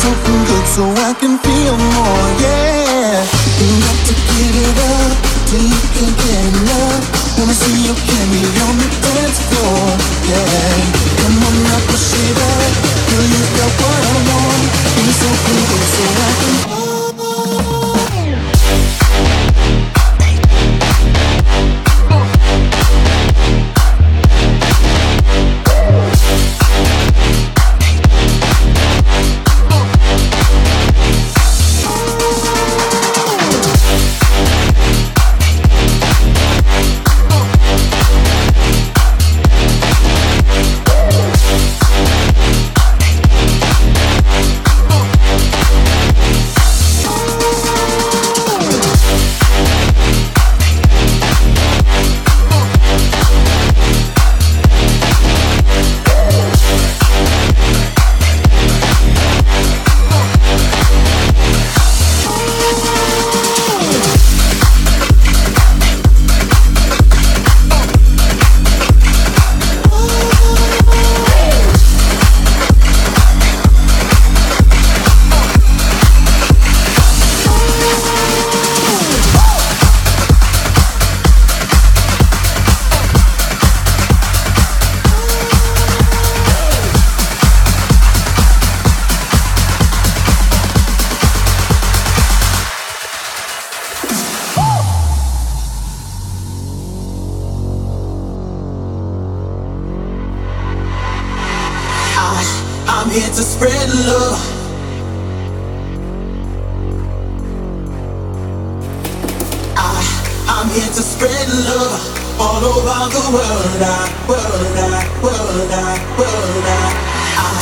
Something good so I can feel more. Yeah. You got to give it up till you can't get enough. Wanna see you carry on the dance floor. Yeah. Come on now, push it up. Girl, you've got what I want. Me something good so I can. I'm here to spread love. I, I'm here to spread love all over the world. I, world, I, world, I, world, I. I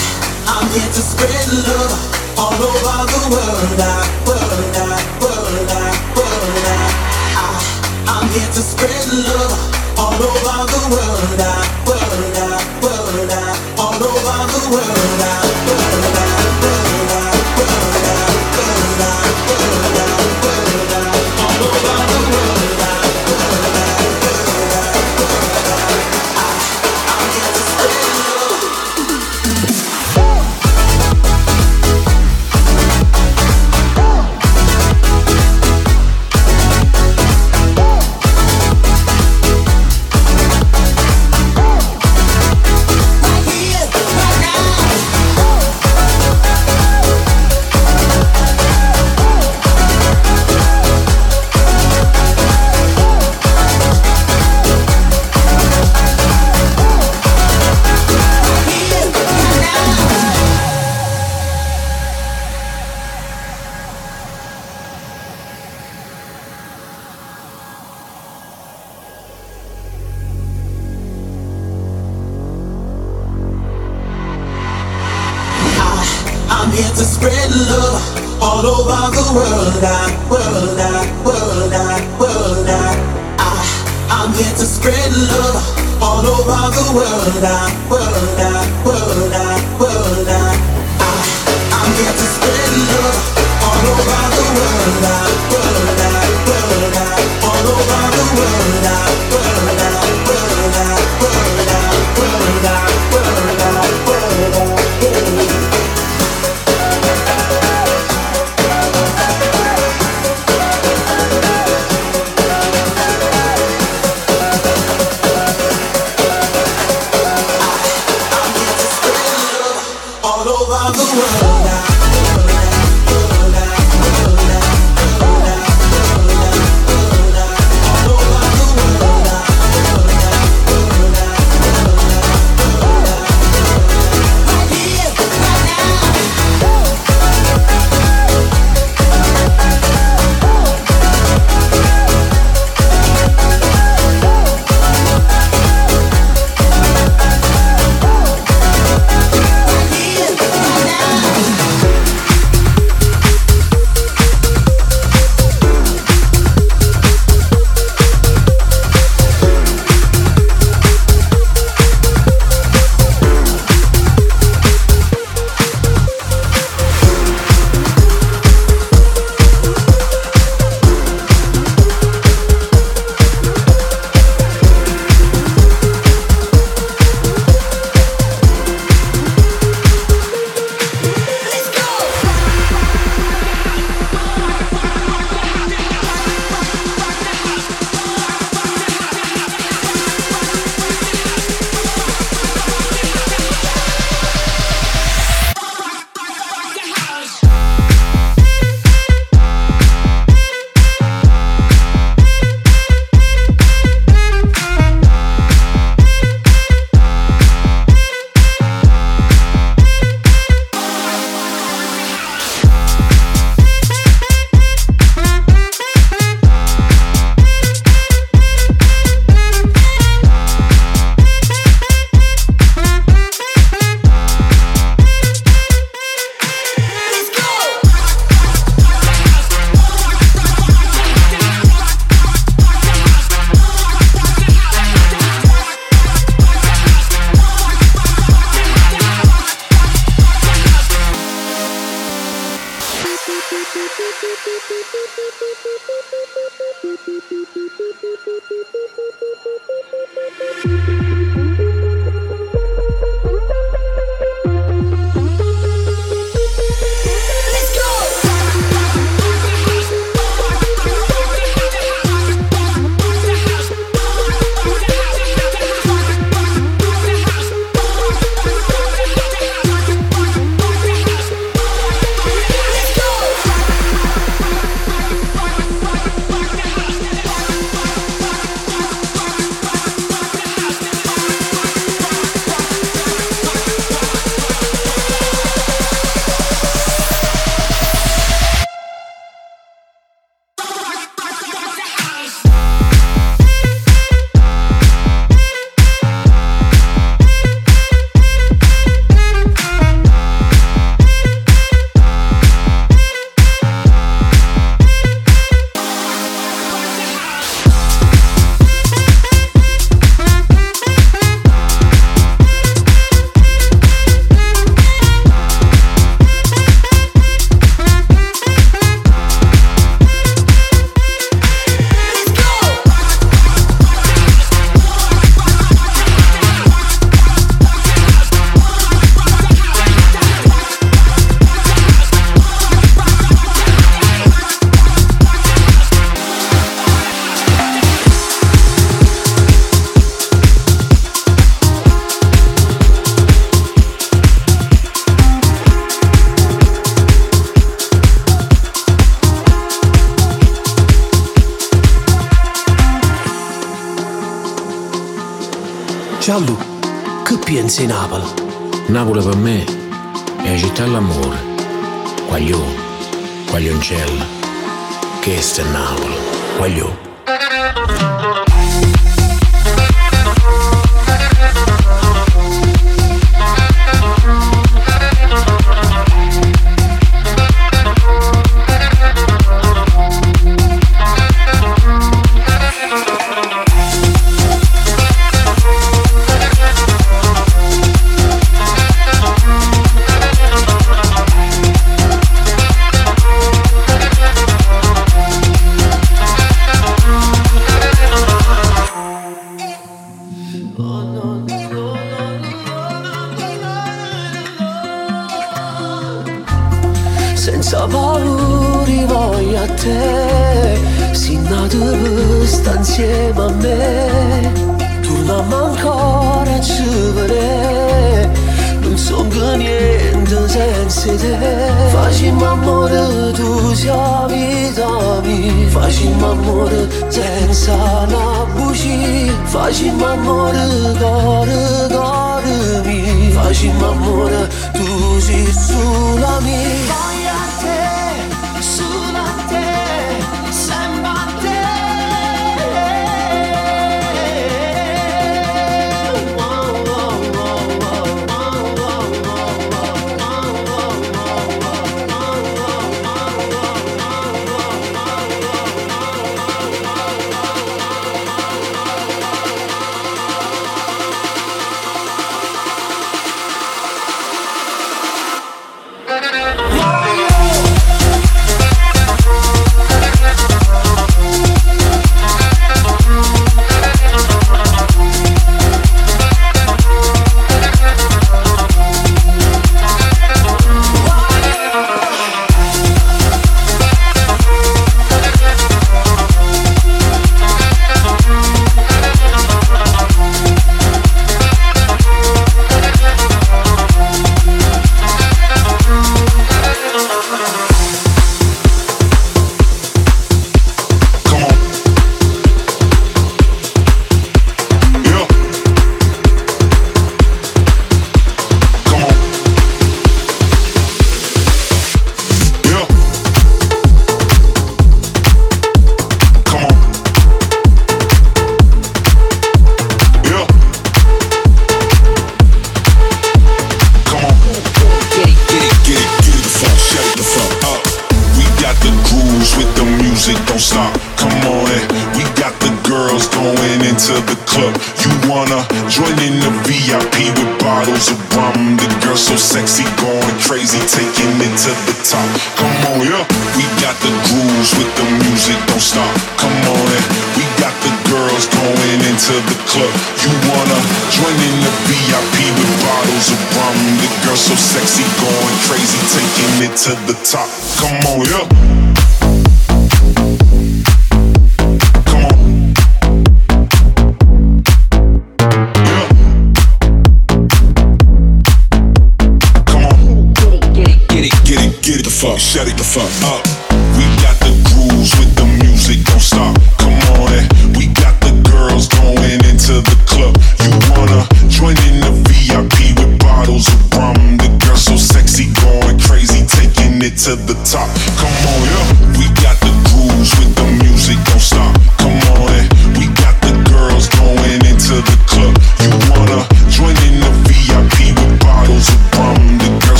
I'm here to spread love all over the world. I, world, I, world, I, world, I. I I'm here to spread love all over the world. I, world, I, world, I world out. Thank you. TikTok. Come on, yeah. Shut it the fuck up.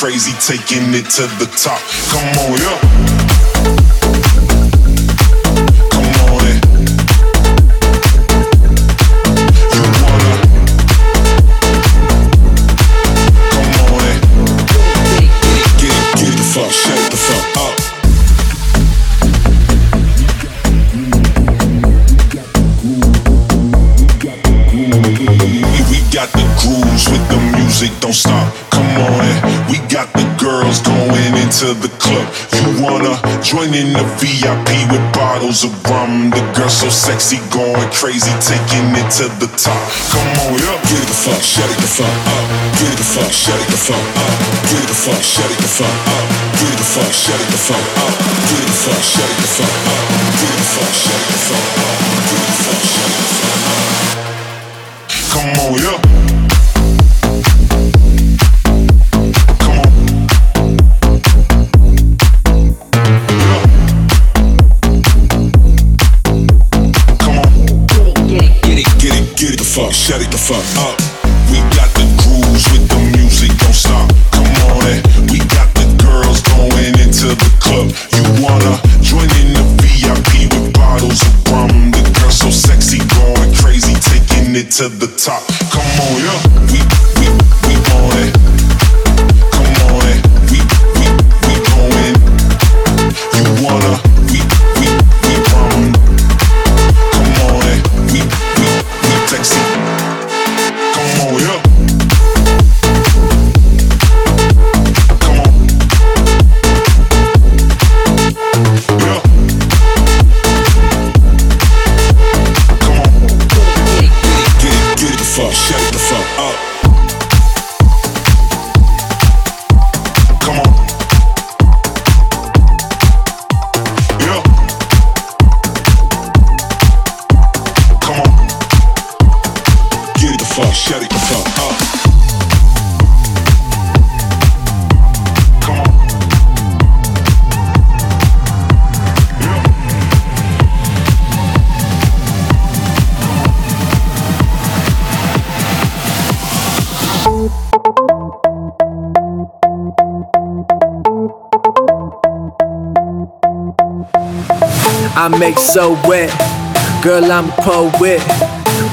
Crazy, taking it to the top. Come on, yeah. Got the girls going into the club. You wanna join in the VIP with bottles of rum? The girl so sexy, going crazy, taking it to the top. Come on, yeah. Get the fuck, shut it the fuck up. Get the fuck, shut it the fuck up. Get the fuck, shut it the fuck up. Get the fuck, shut it the fuck up. Get the fuck, shut it the fuck up. Get the fuck, shut it the fuck up. Get the fuck, shut it the fuck up. fuck, shut it the fuck up. We got the grooves with the music, don't stop. Come on, eh. We got the girls going into the club. You wanna join in the VIP with bottles of rum? The girl so sexy, going crazy, taking it to the top. Come on, yeah. I so wet. Girl, I'm a poet.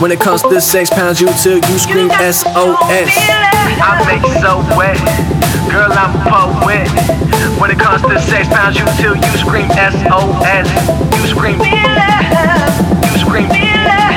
When it comes to sex, pounds you till you scream SOS. I make so wet. Girl, I'm a poet. When it comes to sex, pounds you till you scream SOS. You scream. You scream.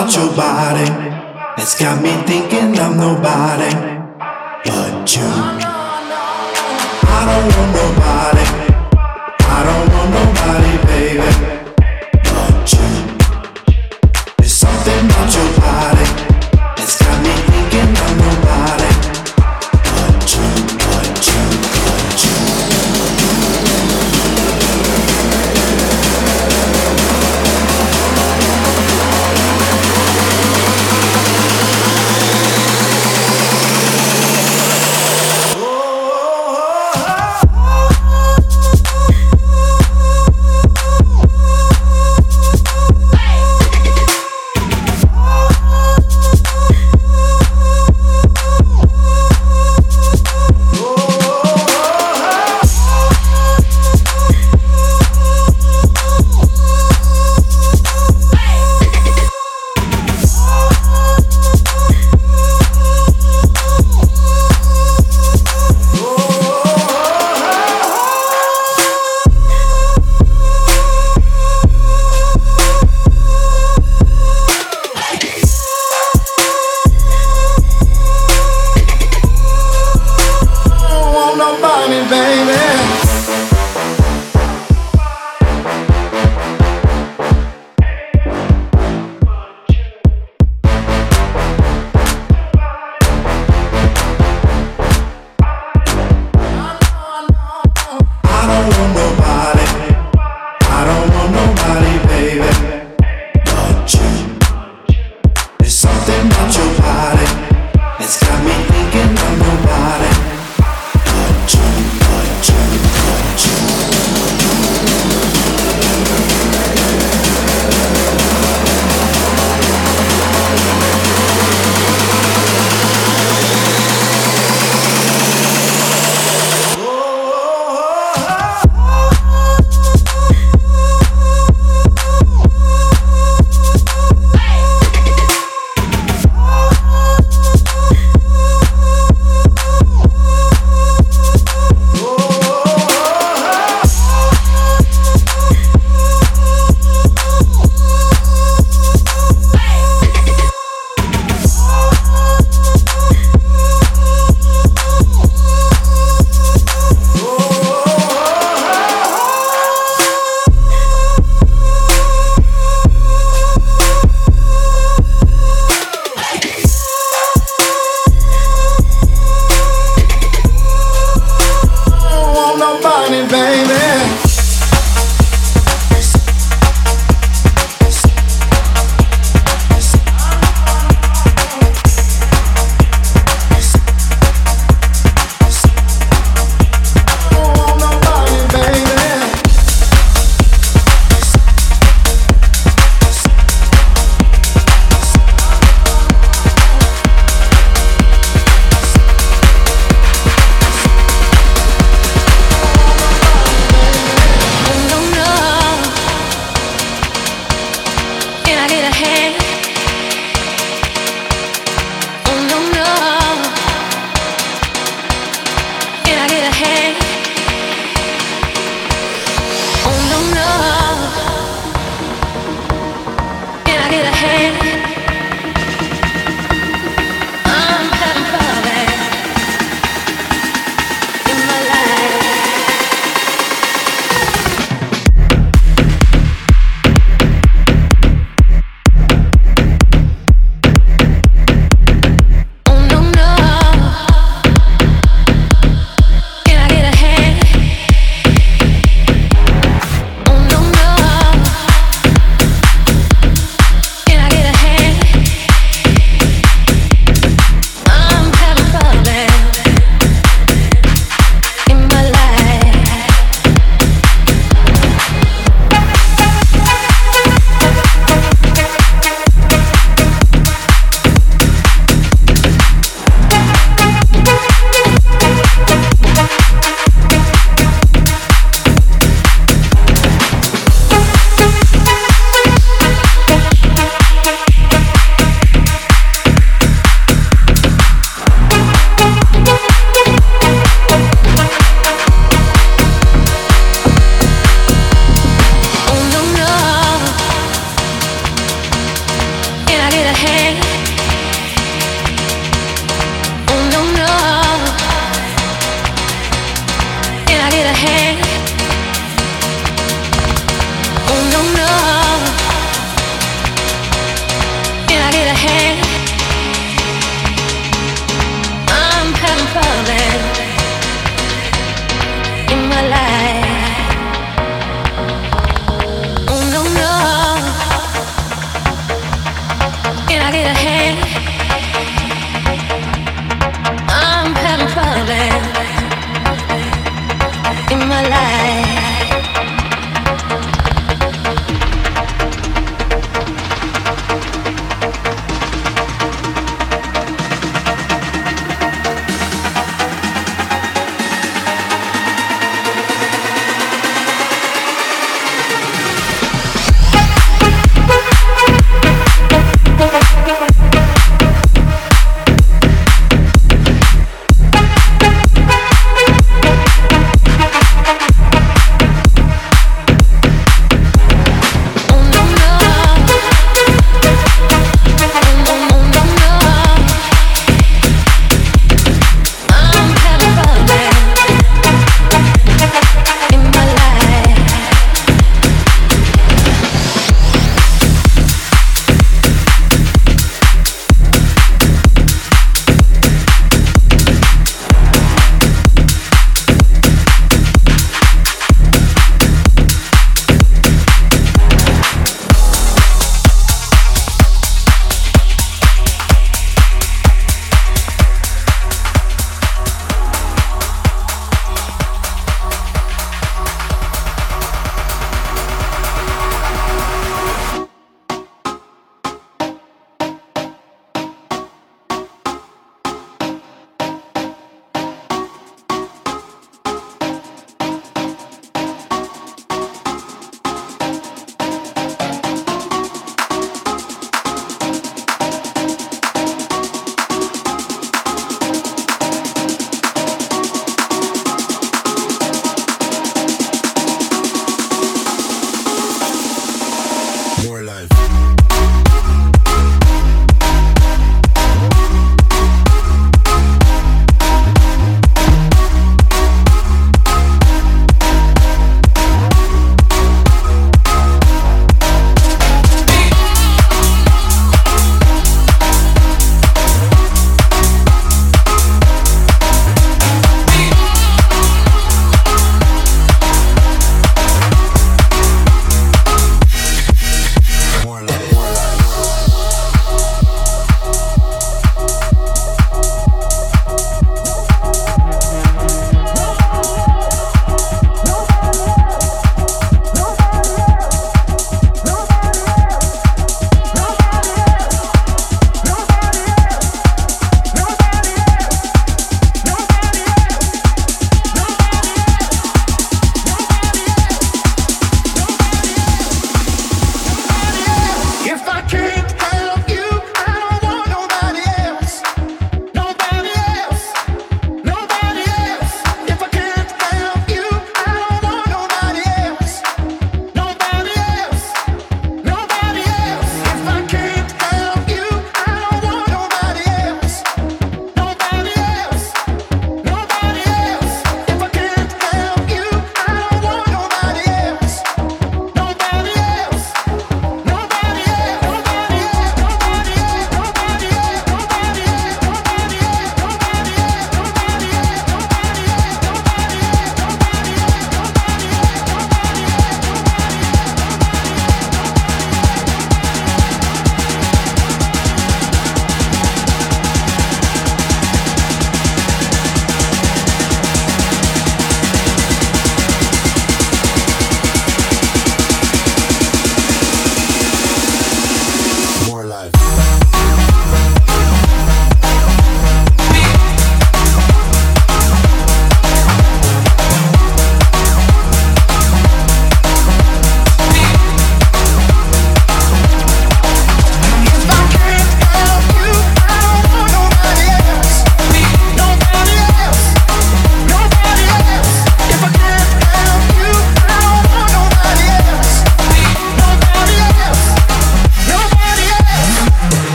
About your body that's got me thinking I'm nobody but you. I don't want nobody.